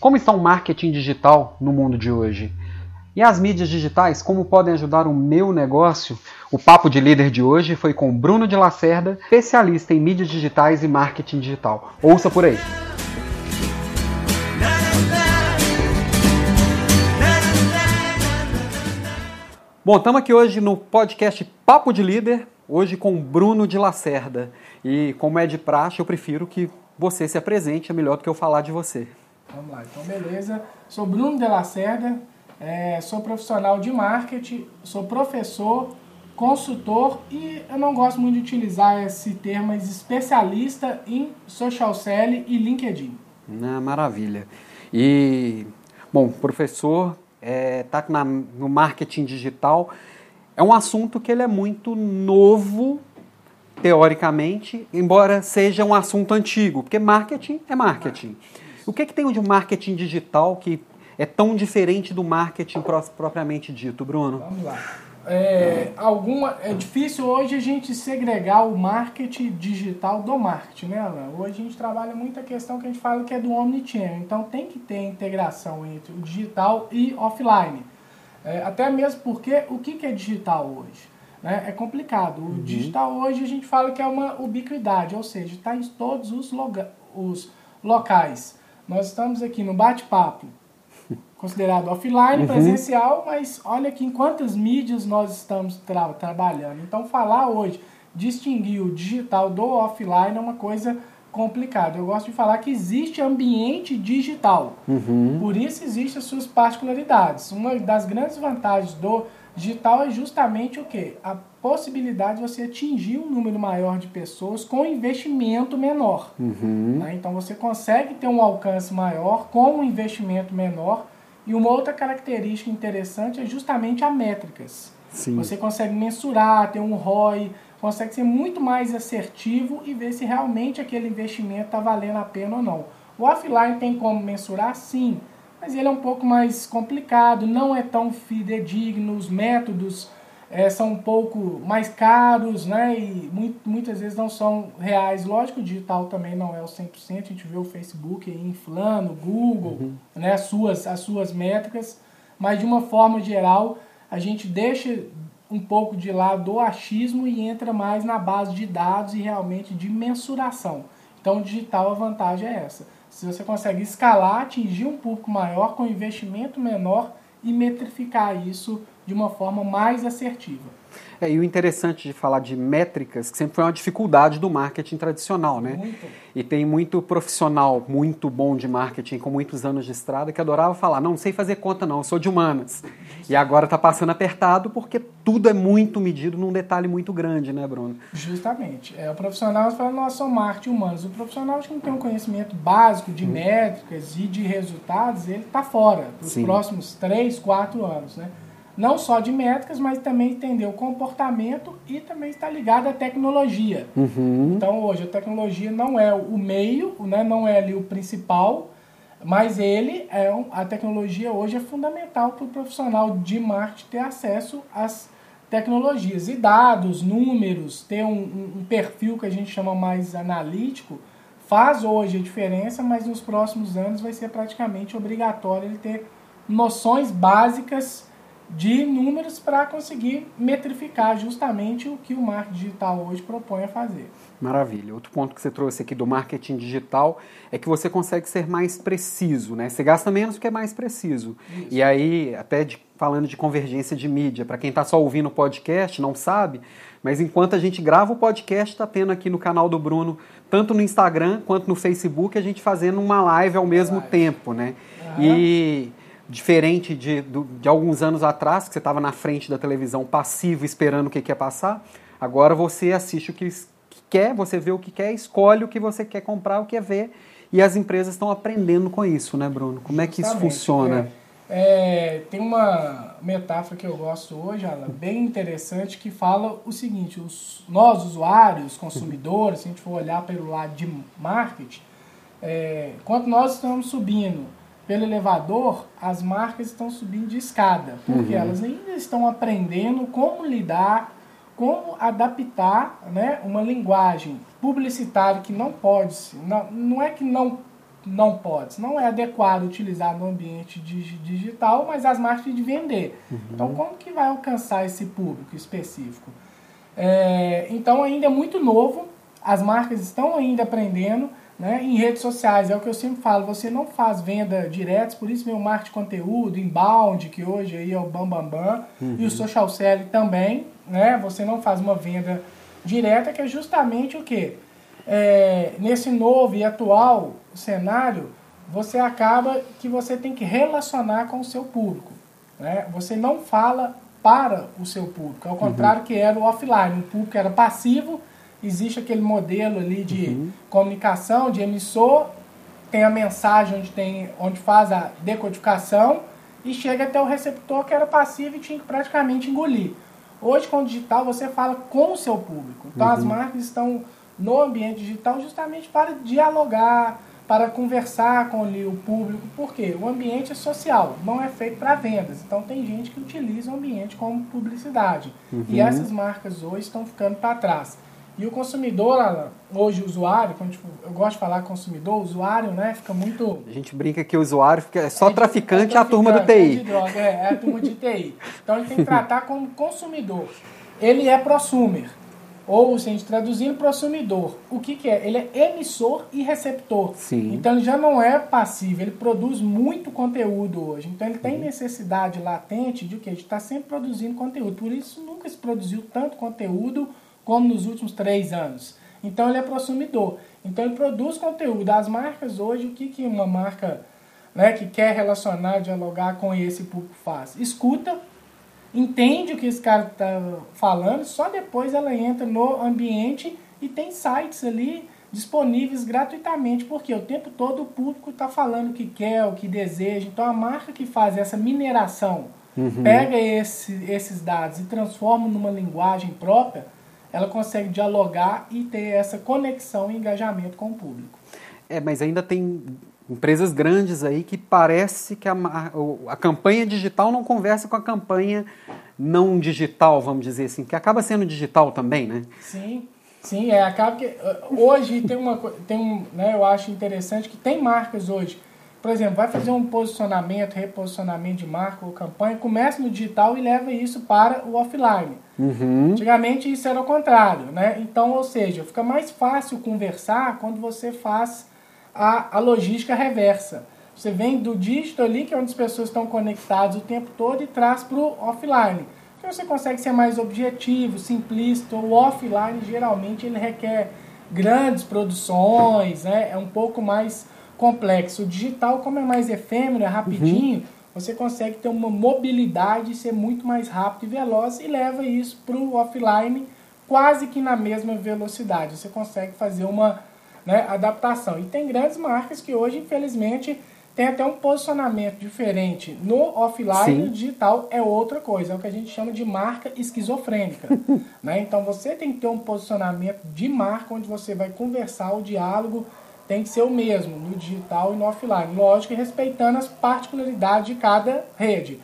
Como está o marketing digital no mundo de hoje? E as mídias digitais, como podem ajudar o meu negócio? O Papo de Líder de hoje foi com Bruno de Lacerda, especialista em mídias digitais e marketing digital. Ouça por aí. Bom, estamos aqui hoje no podcast Papo de Líder, hoje com Bruno de Lacerda. E como é de praxe, eu prefiro que você se apresente, é melhor do que eu falar de você. Vamos lá, então beleza. Sou Bruno de Lacerda, é, sou profissional de marketing, sou professor, consultor e eu não gosto muito de utilizar esse termo, mas especialista em social selling e LinkedIn. Ah, maravilha. E, bom, professor, está é, no marketing digital. É um assunto que ele é muito novo, teoricamente, embora seja um assunto antigo, porque marketing é marketing. O que, é que tem de marketing digital que é tão diferente do marketing propriamente dito, Bruno? Vamos lá. É, alguma, é difícil hoje a gente segregar o marketing digital do marketing, né, Alan? Hoje a gente trabalha muito a questão que a gente fala que é do omnichannel. Então tem que ter integração entre o digital e offline. É, até mesmo porque o que, que é digital hoje? Né? É complicado. O uhum. digital hoje a gente fala que é uma ubiquidade, ou seja, está em todos os, os locais. Nós estamos aqui no bate-papo, considerado offline, uhum. presencial, mas olha aqui em quantas mídias nós estamos tra trabalhando. Então, falar hoje, distinguir o digital do offline é uma coisa complicada. Eu gosto de falar que existe ambiente digital. Uhum. Por isso existem as suas particularidades. Uma das grandes vantagens do digital é justamente o que? A possibilidade de você atingir um número maior de pessoas com investimento menor. Uhum. Né? Então você consegue ter um alcance maior com um investimento menor. E uma outra característica interessante é justamente a métricas. Sim. Você consegue mensurar, ter um ROI, consegue ser muito mais assertivo e ver se realmente aquele investimento está valendo a pena ou não. O offline tem como mensurar? Sim mas ele é um pouco mais complicado, não é tão fidedigno, os métodos é, são um pouco mais caros, né? E muito, muitas vezes não são reais. Lógico, o digital também não é o 100%, a gente vê o Facebook inflando, o Google, uhum. né? As suas, as suas métricas, mas de uma forma geral, a gente deixa um pouco de lado o achismo e entra mais na base de dados e realmente de mensuração. Então, o digital, a vantagem é essa se você consegue escalar, atingir um público maior com investimento menor e metrificar isso de uma forma mais assertiva. É, e o interessante de falar de métricas, que sempre foi uma dificuldade do marketing tradicional, né? Muito. E tem muito profissional muito bom de marketing, com muitos anos de estrada, que adorava falar, não, não sei fazer conta não, eu sou de humanas. E agora está passando apertado porque tudo é muito medido num detalhe muito grande, né, Bruno? Justamente. É, o profissional fala, nós somos marketing humanos. O profissional que não tem um conhecimento básico de hum. métricas e de resultados, ele está fora para os próximos três, quatro anos, né? Não só de métricas, mas também entender o comportamento e também está ligado à tecnologia. Uhum. Então hoje a tecnologia não é o meio, né, não é ali o principal, mas ele é um, a tecnologia hoje é fundamental para o profissional de marketing ter acesso às tecnologias e dados, números, ter um, um, um perfil que a gente chama mais analítico faz hoje a diferença, mas nos próximos anos vai ser praticamente obrigatório ele ter noções básicas de números para conseguir metrificar justamente o que o marketing digital hoje propõe a fazer. Maravilha. Outro ponto que você trouxe aqui do marketing digital é que você consegue ser mais preciso, né? Você gasta menos porque é mais preciso. Isso. E aí, até de, falando de convergência de mídia, para quem está só ouvindo o podcast, não sabe, mas enquanto a gente grava o podcast, está tendo aqui no canal do Bruno, tanto no Instagram quanto no Facebook, a gente fazendo uma live ao mesmo live. tempo, né? Uhum. E diferente de, de alguns anos atrás, que você estava na frente da televisão passivo esperando o que, que ia passar, agora você assiste o que, que quer, você vê o que quer, escolhe o que você quer comprar, o que quer ver, e as empresas estão aprendendo com isso, né, Bruno? Como é que isso funciona? É, é, tem uma metáfora que eu gosto hoje, Alan, bem interessante, que fala o seguinte: os, nós, usuários, consumidores, se a gente for olhar pelo lado de marketing, é, quando nós estamos subindo pelo elevador, as marcas estão subindo de escada, porque uhum. elas ainda estão aprendendo como lidar, como adaptar né, uma linguagem publicitária que não pode, não, não é que não, não pode, não é adequado utilizar no ambiente digital, mas as marcas de vender. Uhum. Então, como que vai alcançar esse público específico? É, então, ainda é muito novo, as marcas estão ainda aprendendo, né? Em redes sociais, é o que eu sempre falo, você não faz venda direta, por isso meu marketing de conteúdo, inbound, que hoje aí é o Bambambam, Bam, Bam, uhum. e o social selling também, né? Você não faz uma venda direta, que é justamente o que? É, nesse novo e atual cenário, você acaba que você tem que relacionar com o seu público. Né? Você não fala para o seu público, ao contrário uhum. que era o offline, o público era passivo, existe aquele modelo ali de uhum. comunicação, de emissor, tem a mensagem onde, tem, onde faz a decodificação e chega até o receptor que era passivo e tinha que praticamente engolir. Hoje, com o digital, você fala com o seu público. Então, uhum. as marcas estão no ambiente digital justamente para dialogar, para conversar com ali, o público, porque o ambiente é social, não é feito para vendas. Então, tem gente que utiliza o ambiente como publicidade. Uhum. E essas marcas hoje estão ficando para trás. E o consumidor, hoje o usuário, quando eu gosto de falar consumidor, usuário, né, fica muito... A gente brinca que o usuário fica, é só é traficante, é, a turma do TI. É, de droga, é, é a turma de TI. Então ele tem que tratar como consumidor. Ele é prosumer, ou se a gente traduzindo, prosumidor. O que, que é? Ele é emissor e receptor. Sim. Então ele já não é passivo, ele produz muito conteúdo hoje. Então ele tem uhum. necessidade latente de o que? De estar sempre produzindo conteúdo. Por isso nunca se produziu tanto conteúdo como nos últimos três anos. Então ele é consumidor. Então ele produz conteúdo. As marcas hoje, o que, que uma marca né, que quer relacionar, dialogar com esse público faz? Escuta, entende o que esse cara está falando, só depois ela entra no ambiente e tem sites ali disponíveis gratuitamente, porque o tempo todo o público está falando o que quer, o que deseja. Então a marca que faz essa mineração, uhum. pega esse, esses dados e transforma numa linguagem própria, ela consegue dialogar e ter essa conexão e engajamento com o público. É, mas ainda tem empresas grandes aí que parece que a, a, a, campanha digital não conversa com a campanha não digital, vamos dizer assim, que acaba sendo digital também, né? Sim, sim, é, acaba que hoje tem uma tem um, né, eu acho interessante que tem marcas hoje por exemplo, vai fazer um posicionamento, reposicionamento de marca ou campanha, começa no digital e leva isso para o offline. Uhum. Antigamente isso era o contrário, né? Então, ou seja, fica mais fácil conversar quando você faz a, a logística reversa. Você vem do digital ali, que é onde as pessoas estão conectadas o tempo todo, e traz para o offline. Então você consegue ser mais objetivo, simplista. O offline, geralmente, ele requer grandes produções, né? é um pouco mais complexo. O digital, como é mais efêmero, é rapidinho, uhum. você consegue ter uma mobilidade, ser muito mais rápido e veloz e leva isso para o offline quase que na mesma velocidade. Você consegue fazer uma né, adaptação. E tem grandes marcas que hoje, infelizmente, tem até um posicionamento diferente. No offline, no digital é outra coisa. É o que a gente chama de marca esquizofrênica. né? Então você tem que ter um posicionamento de marca onde você vai conversar o diálogo tem que ser o mesmo no digital e no offline. Lógico, respeitando as particularidades de cada rede.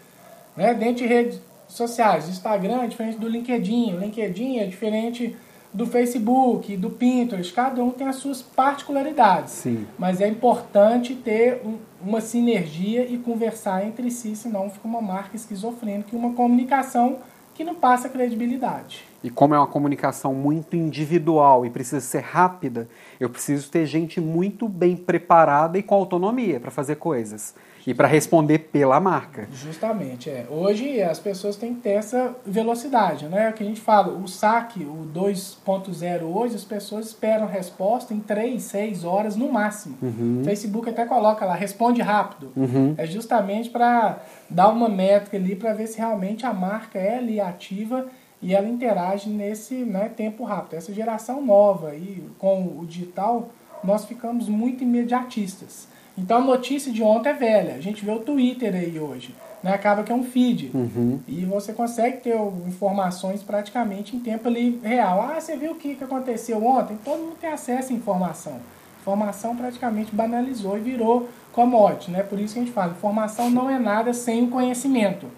Né? Dentro de redes sociais, Instagram é diferente do LinkedIn, o LinkedIn é diferente do Facebook, do Pinterest, cada um tem as suas particularidades. Sim. Mas é importante ter um, uma sinergia e conversar entre si, senão fica uma marca esquizofrênica e uma comunicação que não passa credibilidade. E como é uma comunicação muito individual e precisa ser rápida, eu preciso ter gente muito bem preparada e com autonomia para fazer coisas e para responder pela marca. Justamente, é. Hoje as pessoas têm que ter essa velocidade, né? O que a gente fala, o saque, o 2.0 hoje, as pessoas esperam resposta em 3, 6 horas no máximo. Uhum. O Facebook até coloca lá, responde rápido. Uhum. É justamente para dar uma métrica ali para ver se realmente a marca é ali ativa e ela interage nesse né, tempo rápido. Essa geração nova e com o digital, nós ficamos muito imediatistas. Então a notícia de ontem é velha. A gente vê o Twitter aí hoje. Né? Acaba que é um feed. Uhum. E você consegue ter informações praticamente em tempo ali real. Ah, você viu o que aconteceu ontem? Todo mundo tem acesso à informação. Informação praticamente banalizou e virou commodity. Né? Por isso que a gente fala, informação não é nada sem o conhecimento.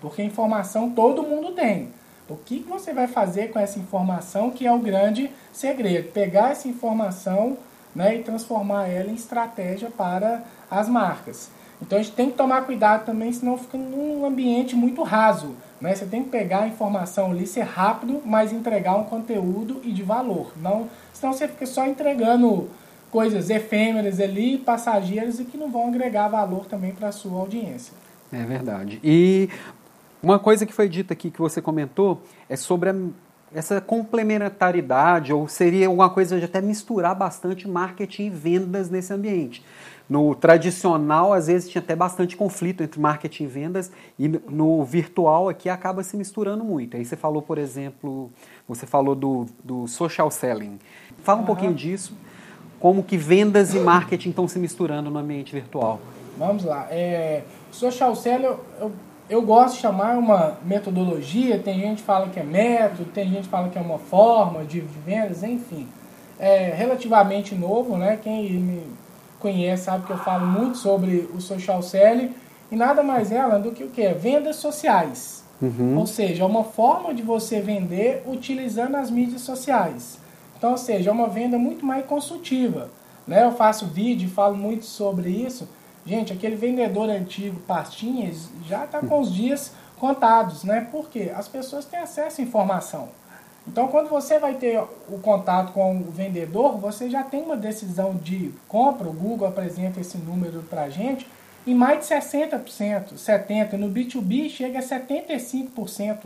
Porque informação todo mundo tem. O que, você vai fazer com essa informação que é o grande segredo? Pegar essa informação, né, e transformar ela em estratégia para as marcas. Então a gente tem que tomar cuidado também, senão fica num ambiente muito raso. Né? Você tem que pegar a informação ali, ser rápido, mas entregar um conteúdo e de valor. Não, senão você fica só entregando coisas efêmeras ali, passageiras e que não vão agregar valor também para a sua audiência. É verdade. E uma coisa que foi dita aqui que você comentou é sobre a, essa complementaridade, ou seria uma coisa de até misturar bastante marketing e vendas nesse ambiente. No tradicional, às vezes, tinha até bastante conflito entre marketing e vendas, e no virtual aqui acaba se misturando muito. Aí você falou, por exemplo, você falou do, do social selling. Fala um uhum. pouquinho disso, como que vendas e marketing estão se misturando no ambiente virtual. Vamos lá. É, social selling, eu, eu, eu gosto de chamar uma metodologia, tem gente que fala que é método, tem gente que fala que é uma forma de vendas, enfim. É relativamente novo, né? Quem me conhece sabe que eu falo muito sobre o social selling e nada mais é do que o que? Vendas sociais. Uhum. Ou seja, é uma forma de você vender utilizando as mídias sociais. Então, ou seja, é uma venda muito mais consultiva. Né? Eu faço vídeo e falo muito sobre isso. Gente, aquele vendedor antigo, pastinhas, já está com os dias contados, né? Porque as pessoas têm acesso à informação. Então, quando você vai ter o contato com o vendedor, você já tem uma decisão de compra. O Google apresenta esse número para gente em mais de 60%, 70%. No B2B chega a 75%.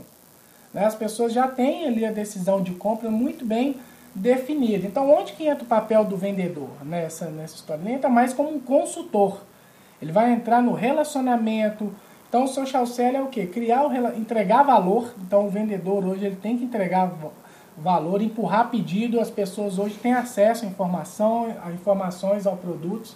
Né? As pessoas já têm ali a decisão de compra muito bem definida. Então, onde que entra o papel do vendedor nessa, nessa história? Ele entra mais como um consultor. Ele vai entrar no relacionamento, então, o social selling é o quê? Criar, entregar valor. Então, o vendedor hoje ele tem que entregar valor, empurrar pedido. As pessoas hoje têm acesso à informação, a informações, ao produtos.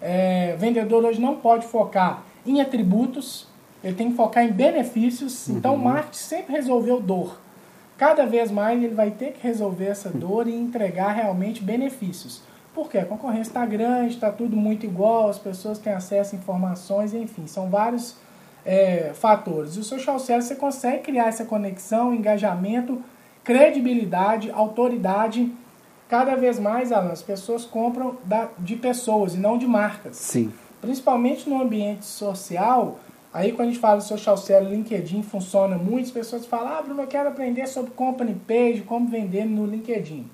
É, o vendedor hoje não pode focar em atributos, ele tem que focar em benefícios. Uhum. Então, o marketing sempre resolveu dor. Cada vez mais ele vai ter que resolver essa dor e entregar realmente benefícios. Porque a concorrência está grande, está tudo muito igual, as pessoas têm acesso a informações, enfim, são vários é, fatores. E o social selling você consegue criar essa conexão, engajamento, credibilidade, autoridade. Cada vez mais, Alan, as pessoas compram da, de pessoas e não de marcas. Sim. Principalmente no ambiente social, aí quando a gente fala social selling, LinkedIn funciona muito, as pessoas falam, ah, Bruno, eu quero aprender sobre company page, como vender no LinkedIn.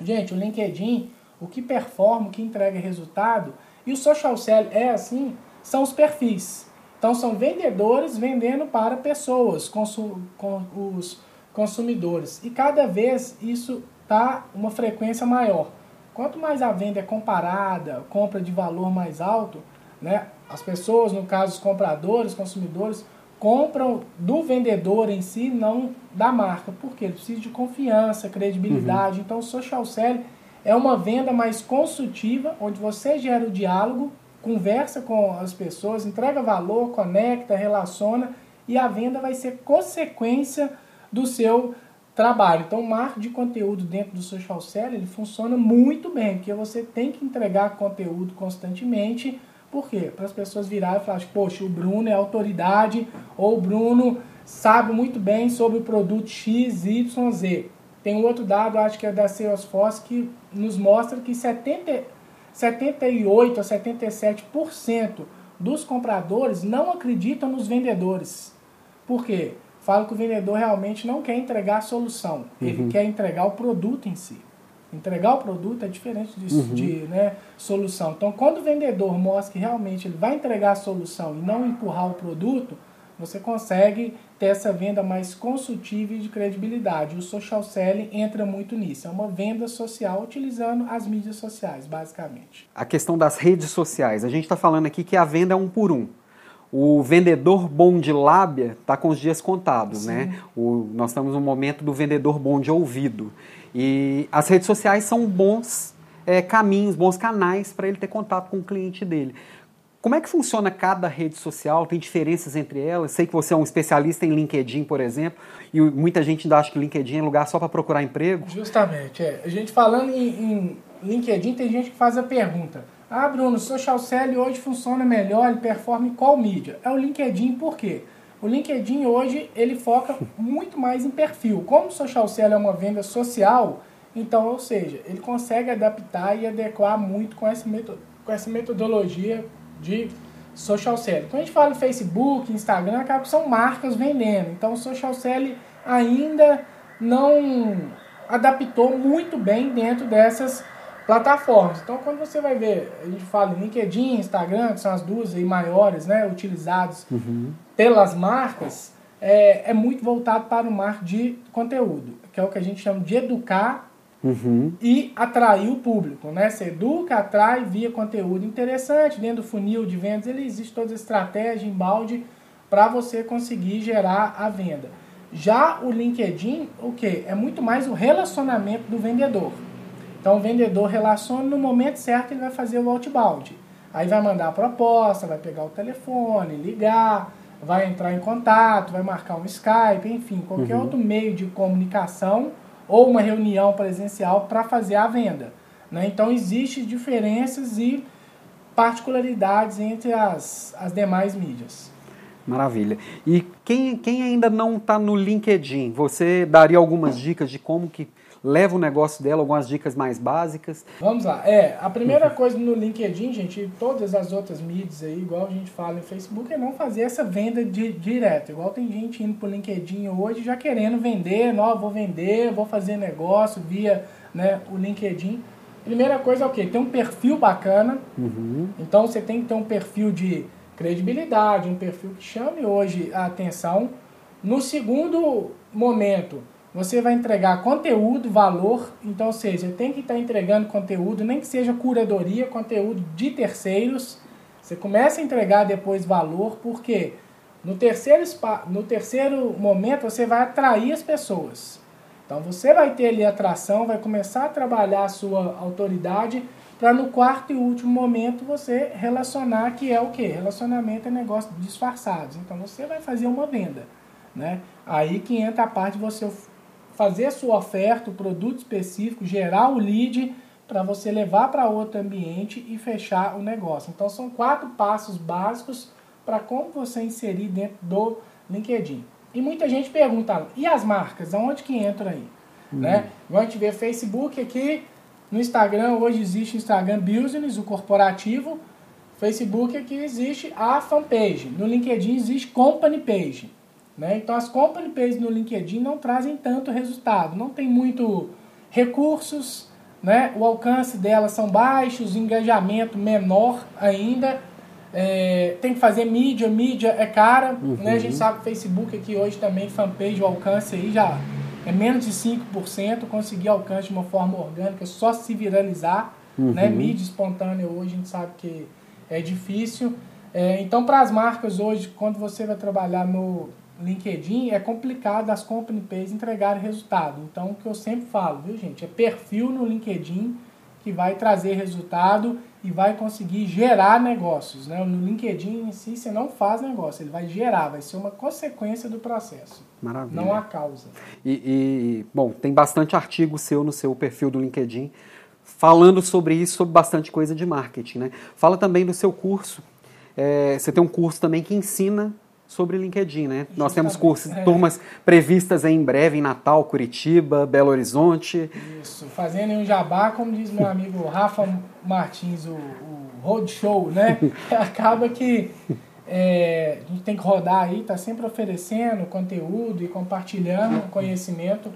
Gente, o LinkedIn, o que performa, o que entrega resultado, e o social selling é assim, são os perfis. Então são vendedores vendendo para pessoas, consu com os consumidores. E cada vez isso está uma frequência maior. Quanto mais a venda é comparada, compra de valor mais alto, né, as pessoas, no caso os compradores, consumidores, compram do vendedor em si, não da marca. Porque ele precisa de confiança, credibilidade. Uhum. Então o social selling é uma venda mais consultiva, onde você gera o diálogo conversa com as pessoas, entrega valor, conecta, relaciona e a venda vai ser consequência do seu trabalho. Então, o marketing de conteúdo dentro do social selling ele funciona muito bem, porque você tem que entregar conteúdo constantemente. Por quê? Para as pessoas virarem e falarem, poxa, o Bruno é autoridade, ou o Bruno sabe muito bem sobre o produto XYZ. Tem um outro dado, acho que é da Salesforce, que nos mostra que 70, 78 a 77% dos compradores não acreditam nos vendedores. Por quê? Falo que o vendedor realmente não quer entregar a solução, ele uhum. quer entregar o produto em si. Entregar o produto é diferente de, uhum. de né, solução. Então, quando o vendedor mostra que realmente ele vai entregar a solução e não empurrar o produto, você consegue ter essa venda mais consultiva e de credibilidade. O social selling entra muito nisso. É uma venda social utilizando as mídias sociais, basicamente. A questão das redes sociais. A gente está falando aqui que a venda é um por um. O vendedor bom de lábia está com os dias contados, né? Sim. né? O, nós estamos no momento do vendedor bom de ouvido. E as redes sociais são bons é, caminhos, bons canais para ele ter contato com o cliente dele. Como é que funciona cada rede social? Tem diferenças entre elas? Sei que você é um especialista em LinkedIn, por exemplo, e muita gente ainda acha que LinkedIn é lugar só para procurar emprego. Justamente. É. A gente falando em, em, LinkedIn, tem gente que faz a pergunta: Ah, Bruno, o social selling hoje funciona melhor, ele performa em qual mídia? É o LinkedIn, por quê? O LinkedIn hoje ele foca muito mais em perfil. Como o social selling é uma venda social, Então, ou seja, ele consegue adaptar e adequar muito com essa, com essa metodologia de social selling. Quando a gente fala Facebook, Instagram, acaba que são marcas vendendo. Então, o social selling ainda não adaptou muito bem dentro dessas plataformas. Então, quando você vai ver, a gente fala em LinkedIn, Instagram, que são as duas aí maiores, né, utilizados uhum. pelas marcas, é, é muito voltado para o marketing de conteúdo, que é o que a gente chama de educar uhum. e atrair o público, né? Você educa, atrai via conteúdo interessante, dentro do funil de vendas, ele existe toda a estratégia em balde para você conseguir gerar a venda. Já o LinkedIn, o que? É muito mais o relacionamento do vendedor. Então o vendedor relaciona no momento certo ele vai fazer o outbound. Aí vai mandar a proposta, vai pegar o telefone, ligar, vai entrar em contato, vai marcar um Skype, enfim, qualquer uhum. outro meio de comunicação ou uma reunião presencial para fazer a venda. Né? Então existem diferenças e particularidades entre as, as demais mídias. Maravilha. E quem, quem ainda não está no LinkedIn, você daria algumas dicas de como que leva o negócio dela, algumas dicas mais básicas? Vamos lá. É, a primeira coisa no LinkedIn, gente, e todas as outras mídias aí, igual a gente fala em Facebook, é não fazer essa venda de, direto. Igual tem gente indo pro LinkedIn hoje já querendo vender, não, vou vender, vou fazer negócio via né, o LinkedIn. Primeira coisa é o quê? Ter um perfil bacana. Uhum. Então você tem que ter um perfil de credibilidade, um perfil que chame hoje a atenção. No segundo momento, você vai entregar conteúdo, valor, então, ou seja, tem que estar entregando conteúdo, nem que seja curadoria, conteúdo de terceiros. Você começa a entregar depois valor, porque no terceiro, no terceiro momento você vai atrair as pessoas. Então você vai ter ali atração, vai começar a trabalhar a sua autoridade para no quarto e último momento você relacionar que é o que? Relacionamento é negócio disfarçados. Então você vai fazer uma venda. Né? Aí que entra a parte de você fazer sua oferta, o produto específico, gerar o lead para você levar para outro ambiente e fechar o negócio. Então são quatro passos básicos para como você inserir dentro do LinkedIn. E muita gente pergunta, e as marcas, aonde que entra aí? Uhum. Né? Vamos ver Facebook aqui, no Instagram, hoje existe Instagram Business, o corporativo. Facebook aqui existe a fanpage. No LinkedIn existe company page. Né? Então as company pages no LinkedIn não trazem tanto resultado. Não tem muito recursos, né? o alcance delas são baixos, engajamento menor ainda. É, tem que fazer mídia, mídia é cara. Uhum. Né? A gente sabe que Facebook aqui hoje também, fanpage, o alcance aí já é menos de 5%, conseguir alcance de uma forma orgânica, só se viralizar. Uhum. Né? Mídia espontânea hoje a gente sabe que é difícil. É, então, para as marcas hoje, quando você vai trabalhar no LinkedIn, é complicado as company pages entregarem resultado. Então, o que eu sempre falo, viu, gente? É perfil no LinkedIn que vai trazer resultado e vai conseguir gerar negócios. Né? No LinkedIn em si, você não faz negócio, ele vai gerar, vai ser uma consequência do processo. Maravilha. Não a causa. E, e, bom, tem bastante artigo seu no seu perfil do LinkedIn falando sobre isso, sobre bastante coisa de marketing. Né? Fala também do seu curso. É, você tem um curso também que ensina sobre LinkedIn, né? Justamente. Nós temos cursos, é. turmas previstas em breve em Natal, Curitiba, Belo Horizonte. Isso, fazendo um jabá, como diz meu amigo Rafa Martins, o, o roadshow, né? Acaba que é, a gente tem que rodar aí, tá sempre oferecendo conteúdo e compartilhando conhecimento.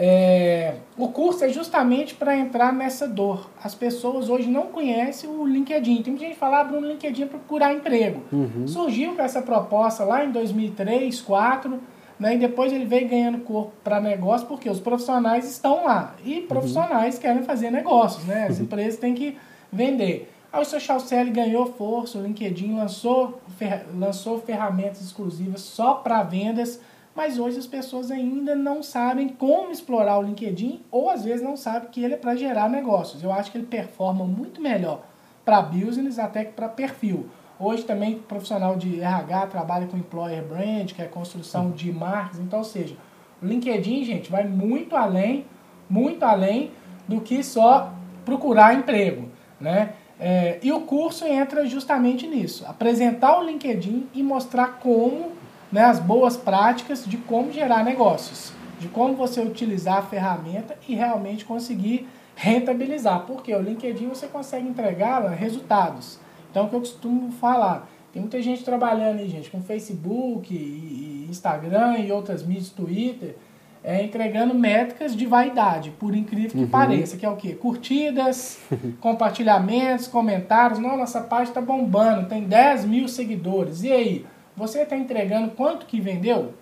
É, o curso é justamente para entrar nessa dor. As pessoas hoje não conhecem o LinkedIn. Tem gente que fala, abre um LinkedIn para procurar emprego. Uhum. Surgiu com essa proposta lá em 2003, 2004, né, e depois ele veio ganhando corpo para negócio, porque os profissionais estão lá. E uhum. profissionais uhum. querem fazer negócios, né? As uhum. empresas têm que vender. Aí o Social Selling ganhou força, o LinkedIn lançou, fer lançou ferramentas exclusivas só para vendas mas hoje as pessoas ainda não sabem como explorar o LinkedIn ou às vezes não sabem que ele é para gerar negócios. Eu acho que ele performa muito melhor para business até que para perfil. Hoje também profissional de RH trabalha com employer brand, que é construção de marcas. Então, ou seja, o LinkedIn, gente, vai muito além, muito além do que só procurar emprego, né? É, e o curso entra justamente nisso, apresentar o LinkedIn e mostrar como né, as boas práticas de como gerar negócios. de como você utilizar a ferramenta e realmente conseguir rentabilizar. Porque o LinkedIn você consegue entregar resultados. Então, o que eu costumo falar, tem muita gente trabalhando aí, gente, com Facebook, e Instagram e outras mídias, Twitter, é, entregando métricas de vaidade, por incrível que uhum. pareça, que é o quê? Curtidas, compartilhamentos, comentários. Não, nossa página está bombando, tem 10 mil seguidores. E aí, você está entregando quanto que vendeu?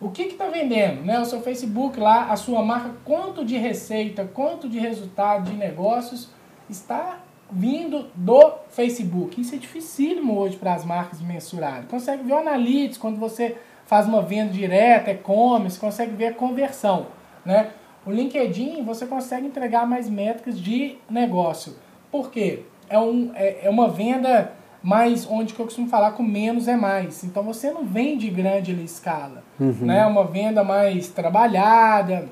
O que está vendendo? Né? O seu Facebook lá, a sua marca, quanto de receita, quanto de resultado de negócios está vindo do Facebook. Isso é dificílimo hoje para as marcas mensurarem. Consegue ver o Analytics quando você faz uma venda direta, e-commerce, consegue ver a conversão. Né? O LinkedIn você consegue entregar mais métricas de negócio. Por quê? É, um, é, é uma venda mais onde que eu costumo falar com menos é mais. Então você não vende grande escala. Uhum. Né? Uma venda mais trabalhada,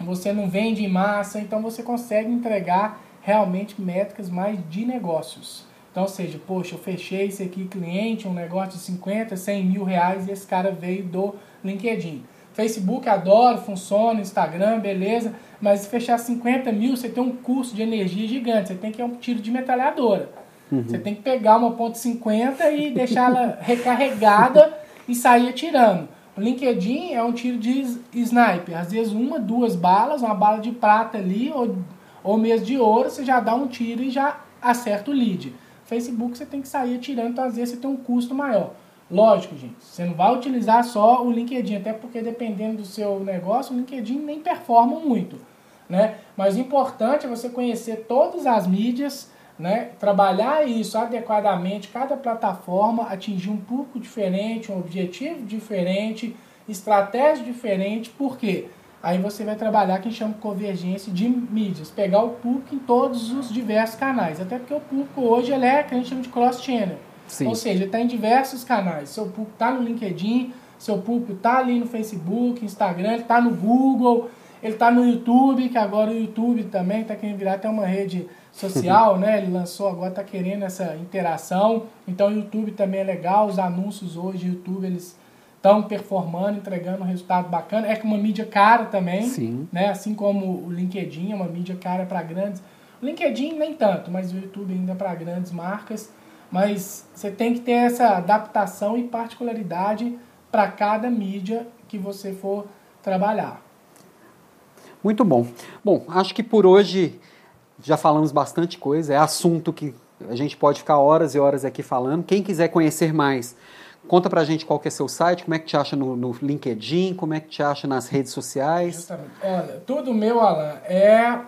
você não vende em massa, então você consegue entregar realmente métricas mais de negócios. Então, ou seja, poxa, eu fechei esse aqui cliente, um negócio de 50, 100 mil reais e esse cara veio do LinkedIn. Facebook, adoro, funciona, Instagram, beleza, mas se fechar 50 mil, você tem um custo de energia gigante, você tem que ir um tiro de metralhadora. Uhum. Você tem que pegar uma ponto .50 e deixar ela recarregada e sair atirando. O LinkedIn é um tiro de sniper, às vezes uma, duas balas, uma bala de prata ali, ou, ou mesmo de ouro, você já dá um tiro e já acerta o lead. Facebook você tem que sair atirando, então às vezes você tem um custo maior. Lógico, gente, você não vai utilizar só o LinkedIn, até porque dependendo do seu negócio, o LinkedIn nem performa muito. Né? Mas o importante é você conhecer todas as mídias, né? trabalhar isso adequadamente, cada plataforma, atingir um público diferente, um objetivo diferente, estratégia diferente, por quê? Aí você vai trabalhar que chama de convergência de mídias, pegar o público em todos os diversos canais. Até porque o público hoje ele é que a gente chama de cross-channel. Ou seja, está em diversos canais. Seu público está no LinkedIn, seu público está ali no Facebook, Instagram, ele está no Google, ele está no YouTube, que agora o YouTube também está querendo virar até uma rede social, né? Ele lançou agora, está querendo essa interação. Então o YouTube também é legal, os anúncios hoje, o YouTube, eles estão performando, entregando um resultado bacana. É uma mídia cara também, Sim. né? Assim como o LinkedIn é uma mídia cara para grandes. O LinkedIn nem tanto, mas o YouTube ainda é para grandes marcas. Mas você tem que ter essa adaptação e particularidade para cada mídia que você for trabalhar. Muito bom. Bom, acho que por hoje já falamos bastante coisa. É assunto que a gente pode ficar horas e horas aqui falando. Quem quiser conhecer mais, Conta pra gente qual que é seu site, como é que te acha no, no LinkedIn, como é que te acha nas redes sociais. Justamente. Olha, tudo meu, Alan, é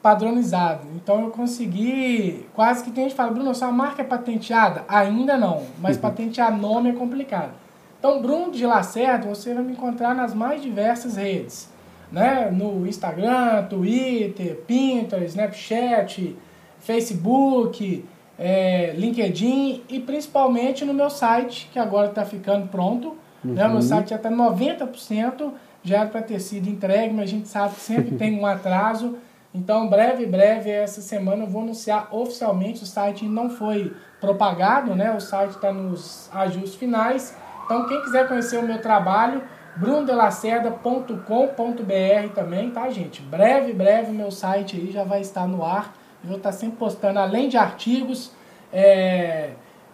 padronizado. Então eu consegui, quase que tem gente fala, Bruno, sua marca é patenteada? Ainda não, mas uhum. patentear nome é complicado. Então, Bruno de Lacerda, você vai me encontrar nas mais diversas redes. Né? No Instagram, Twitter, Pinterest, Snapchat, Facebook, é, LinkedIn e principalmente no meu site, que agora está ficando pronto. Uhum. Né? O meu site já está 90%, já era para ter sido entregue, mas a gente sabe que sempre tem um atraso. Então, breve, breve, essa semana eu vou anunciar oficialmente. O site não foi propagado, né? O site está nos ajustes finais. Então, quem quiser conhecer o meu trabalho, brundelacerda.com.br também, tá, gente? Breve, breve, meu site aí já vai estar no ar. Eu vou estar sempre postando, além de artigos, é,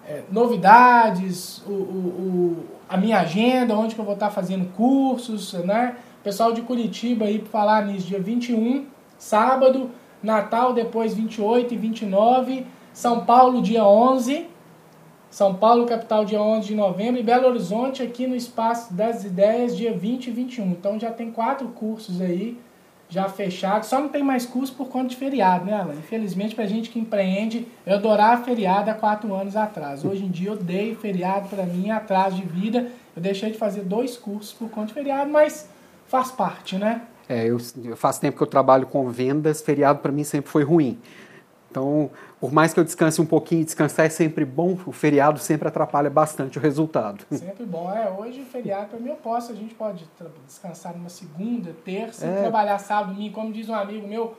é, novidades, o, o, o, a minha agenda, onde que eu vou estar fazendo cursos, né? Pessoal de Curitiba aí para falar nisso, dia 21, sábado, Natal depois 28 e 29, São Paulo dia 11, São Paulo capital dia 11 de novembro e Belo Horizonte aqui no Espaço das Ideias dia 20 e 21. Então já tem quatro cursos aí já fechado. Só não tem mais curso por conta de feriado, né, Alan? Infelizmente, pra gente que empreende, eu adorava feriado há quatro anos atrás. Hoje em dia, eu odeio feriado para mim, atraso de vida. Eu deixei de fazer dois cursos por conta de feriado, mas faz parte, né? É, eu, eu faço tempo que eu trabalho com vendas, feriado para mim sempre foi ruim. Então, por mais que eu descanse um pouquinho, descansar é sempre bom, o feriado sempre atrapalha bastante o resultado. Sempre bom. É, hoje o feriado para mim eu posso, a gente pode descansar numa segunda, terça, é. trabalhar sábado, domingo, como diz um amigo meu,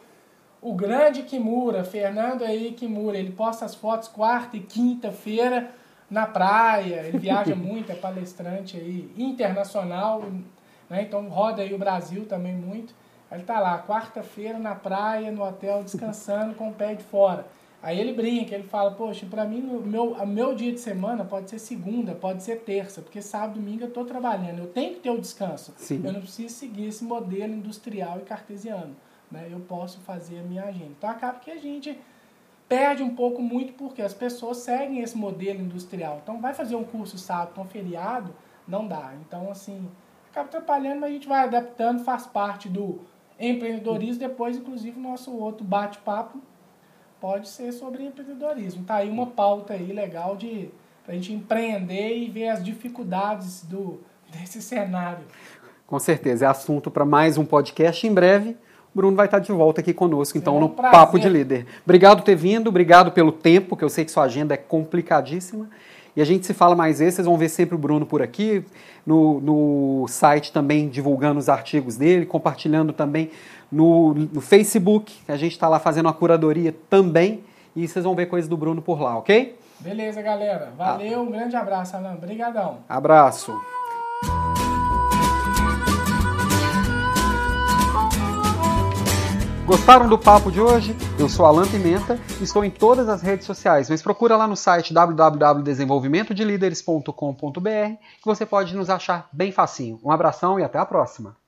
o grande Kimura, Fernando aí Kimura, ele posta as fotos quarta e quinta-feira na praia, ele viaja muito, é palestrante aí internacional. né? então roda aí o Brasil também muito. Ele tá lá, quarta-feira na praia, no hotel, descansando com o pé de fora. Aí ele brinca, ele fala, poxa, para mim, o meu, meu dia de semana pode ser segunda, pode ser terça, porque sábado, domingo eu estou trabalhando, eu tenho que ter o descanso. Sim. Eu não preciso seguir esse modelo industrial e cartesiano. Né? Eu posso fazer a minha agenda. Então acaba que a gente perde um pouco muito porque as pessoas seguem esse modelo industrial. Então vai fazer um curso sábado com feriado, não dá. Então assim, acaba atrapalhando, mas a gente vai adaptando, faz parte do empreendedorismo. Depois, inclusive, o nosso outro bate-papo pode ser sobre empreendedorismo. Tá aí uma pauta aí legal de a gente empreender e ver as dificuldades do desse cenário. Com certeza, é assunto para mais um podcast em breve. O Bruno vai estar de volta aqui conosco, então, um no prazer. Papo de Líder. Obrigado por ter vindo, obrigado pelo tempo, que eu sei que sua agenda é complicadíssima. E a gente se fala mais vezes, vocês vão ver sempre o Bruno por aqui, no, no site também divulgando os artigos dele, compartilhando também no, no Facebook, a gente está lá fazendo uma curadoria também, e vocês vão ver coisas do Bruno por lá, ok? Beleza, galera. Valeu, um grande abraço, Alan. Obrigadão. Abraço. Gostaram do papo de hoje? Eu sou Alan Pimenta, estou em todas as redes sociais, mas procura lá no site www.desenvolvimentodelideres.com.br que você pode nos achar bem facinho. Um abração e até a próxima!